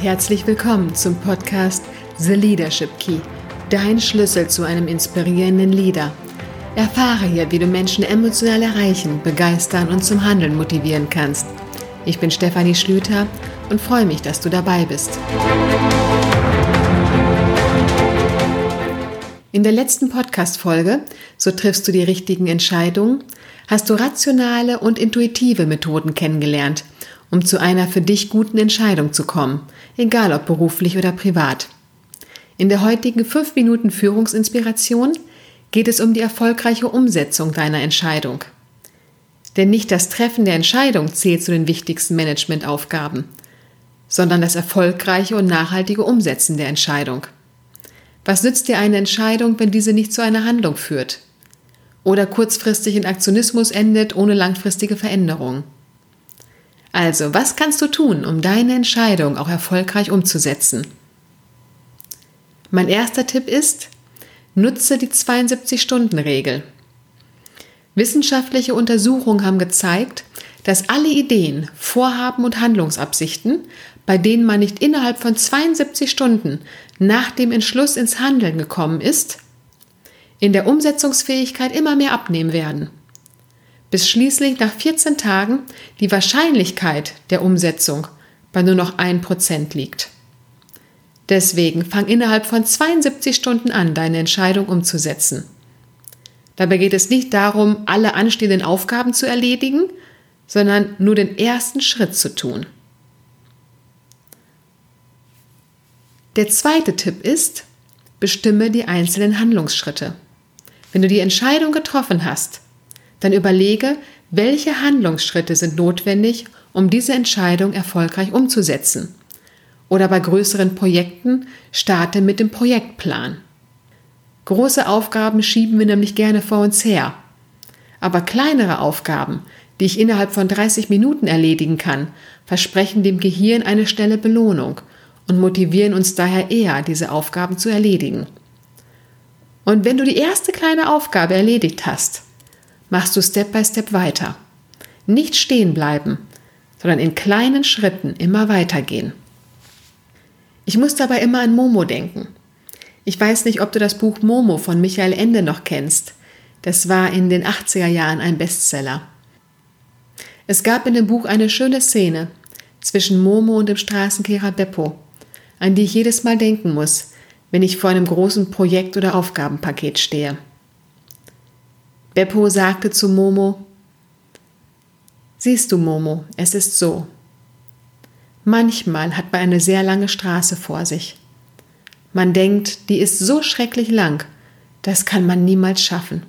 Herzlich willkommen zum Podcast The Leadership Key, dein Schlüssel zu einem inspirierenden Leader. Erfahre hier, wie du Menschen emotional erreichen, begeistern und zum Handeln motivieren kannst. Ich bin Stefanie Schlüter und freue mich, dass du dabei bist. In der letzten Podcast-Folge, so triffst du die richtigen Entscheidungen, hast du rationale und intuitive Methoden kennengelernt, um zu einer für dich guten Entscheidung zu kommen, egal ob beruflich oder privat. In der heutigen 5 Minuten Führungsinspiration geht es um die erfolgreiche Umsetzung deiner Entscheidung. Denn nicht das Treffen der Entscheidung zählt zu den wichtigsten Managementaufgaben, sondern das erfolgreiche und nachhaltige Umsetzen der Entscheidung. Was nützt dir eine Entscheidung, wenn diese nicht zu einer Handlung führt? Oder kurzfristig in Aktionismus endet ohne langfristige Veränderung? Also, was kannst du tun, um deine Entscheidung auch erfolgreich umzusetzen? Mein erster Tipp ist, nutze die 72-Stunden-Regel. Wissenschaftliche Untersuchungen haben gezeigt, dass alle Ideen, Vorhaben und Handlungsabsichten, bei denen man nicht innerhalb von 72 Stunden nach dem Entschluss ins Handeln gekommen ist, in der Umsetzungsfähigkeit immer mehr abnehmen werden, bis schließlich nach 14 Tagen die Wahrscheinlichkeit der Umsetzung bei nur noch 1% liegt. Deswegen fang innerhalb von 72 Stunden an, deine Entscheidung umzusetzen. Dabei geht es nicht darum, alle anstehenden Aufgaben zu erledigen, sondern nur den ersten Schritt zu tun. Der zweite Tipp ist, bestimme die einzelnen Handlungsschritte. Wenn du die Entscheidung getroffen hast, dann überlege, welche Handlungsschritte sind notwendig, um diese Entscheidung erfolgreich umzusetzen. Oder bei größeren Projekten starte mit dem Projektplan. Große Aufgaben schieben wir nämlich gerne vor uns her. Aber kleinere Aufgaben, die ich innerhalb von 30 Minuten erledigen kann, versprechen dem Gehirn eine schnelle Belohnung und motivieren uns daher eher, diese Aufgaben zu erledigen. Und wenn du die erste kleine Aufgabe erledigt hast, machst du Step by Step weiter. Nicht stehen bleiben, sondern in kleinen Schritten immer weitergehen. Ich muss dabei immer an Momo denken. Ich weiß nicht, ob du das Buch Momo von Michael Ende noch kennst. Das war in den 80er Jahren ein Bestseller. Es gab in dem Buch eine schöne Szene zwischen Momo und dem Straßenkehrer Beppo, an die ich jedes Mal denken muss, wenn ich vor einem großen Projekt oder Aufgabenpaket stehe. Beppo sagte zu Momo, Siehst du, Momo, es ist so. Manchmal hat man eine sehr lange Straße vor sich. Man denkt, die ist so schrecklich lang, das kann man niemals schaffen.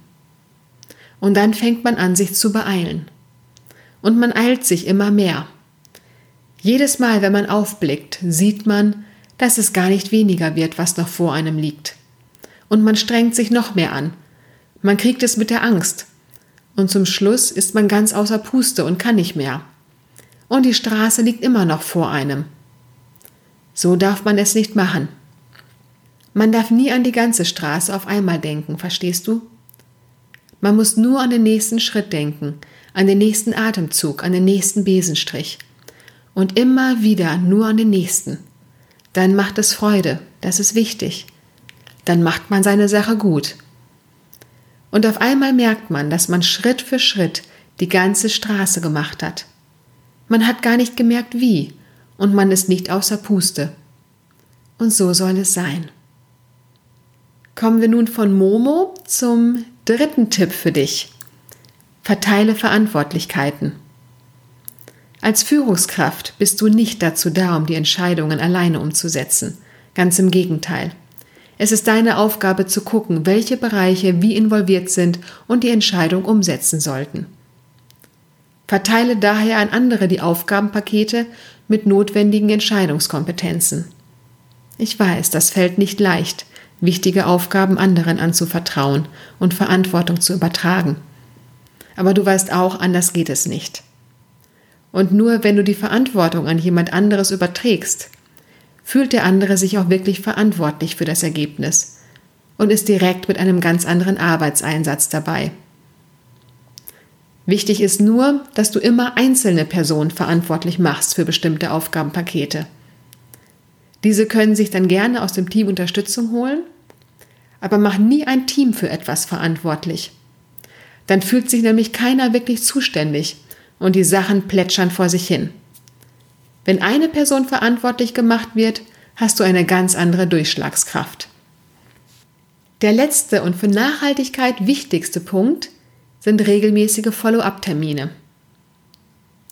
Und dann fängt man an, sich zu beeilen. Und man eilt sich immer mehr. Jedes Mal, wenn man aufblickt, sieht man, dass es gar nicht weniger wird, was noch vor einem liegt. Und man strengt sich noch mehr an, man kriegt es mit der Angst. Und zum Schluss ist man ganz außer Puste und kann nicht mehr. Und die Straße liegt immer noch vor einem. So darf man es nicht machen. Man darf nie an die ganze Straße auf einmal denken, verstehst du? Man muss nur an den nächsten Schritt denken, an den nächsten Atemzug, an den nächsten Besenstrich. Und immer wieder nur an den nächsten. Dann macht es Freude, das ist wichtig. Dann macht man seine Sache gut. Und auf einmal merkt man, dass man Schritt für Schritt die ganze Straße gemacht hat. Man hat gar nicht gemerkt, wie, und man ist nicht außer Puste. Und so soll es sein. Kommen wir nun von Momo zum dritten Tipp für dich. Verteile Verantwortlichkeiten. Als Führungskraft bist du nicht dazu da, um die Entscheidungen alleine umzusetzen. Ganz im Gegenteil. Es ist deine Aufgabe zu gucken, welche Bereiche wie involviert sind und die Entscheidung umsetzen sollten. Verteile daher an andere die Aufgabenpakete mit notwendigen Entscheidungskompetenzen. Ich weiß, das fällt nicht leicht, wichtige Aufgaben anderen anzuvertrauen und Verantwortung zu übertragen. Aber du weißt auch, anders geht es nicht. Und nur wenn du die Verantwortung an jemand anderes überträgst, fühlt der andere sich auch wirklich verantwortlich für das Ergebnis und ist direkt mit einem ganz anderen Arbeitseinsatz dabei. Wichtig ist nur, dass du immer einzelne Personen verantwortlich machst für bestimmte Aufgabenpakete. Diese können sich dann gerne aus dem Team Unterstützung holen, aber mach nie ein Team für etwas verantwortlich. Dann fühlt sich nämlich keiner wirklich zuständig und die Sachen plätschern vor sich hin. Wenn eine Person verantwortlich gemacht wird, hast du eine ganz andere Durchschlagskraft. Der letzte und für Nachhaltigkeit wichtigste Punkt sind regelmäßige Follow-up-Termine.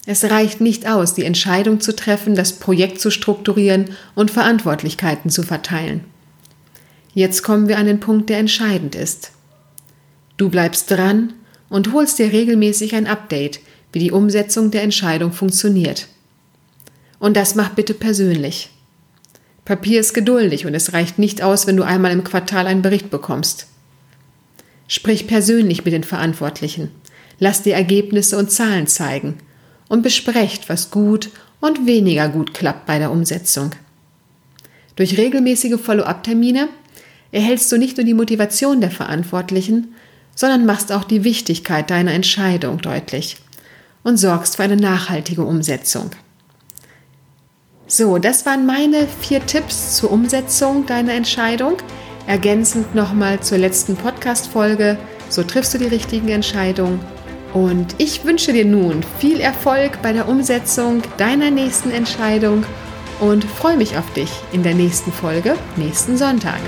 Es reicht nicht aus, die Entscheidung zu treffen, das Projekt zu strukturieren und Verantwortlichkeiten zu verteilen. Jetzt kommen wir an den Punkt, der entscheidend ist. Du bleibst dran und holst dir regelmäßig ein Update, wie die Umsetzung der Entscheidung funktioniert. Und das mach bitte persönlich. Papier ist geduldig und es reicht nicht aus, wenn du einmal im Quartal einen Bericht bekommst. Sprich persönlich mit den Verantwortlichen. Lass die Ergebnisse und Zahlen zeigen und besprecht, was gut und weniger gut klappt bei der Umsetzung. Durch regelmäßige Follow-up-Termine erhältst du nicht nur die Motivation der Verantwortlichen, sondern machst auch die Wichtigkeit deiner Entscheidung deutlich und sorgst für eine nachhaltige Umsetzung. So, das waren meine vier Tipps zur Umsetzung deiner Entscheidung. Ergänzend nochmal zur letzten Podcast-Folge. So triffst du die richtigen Entscheidungen und ich wünsche dir nun viel Erfolg bei der Umsetzung deiner nächsten Entscheidung und freue mich auf dich in der nächsten Folge nächsten Sonntag.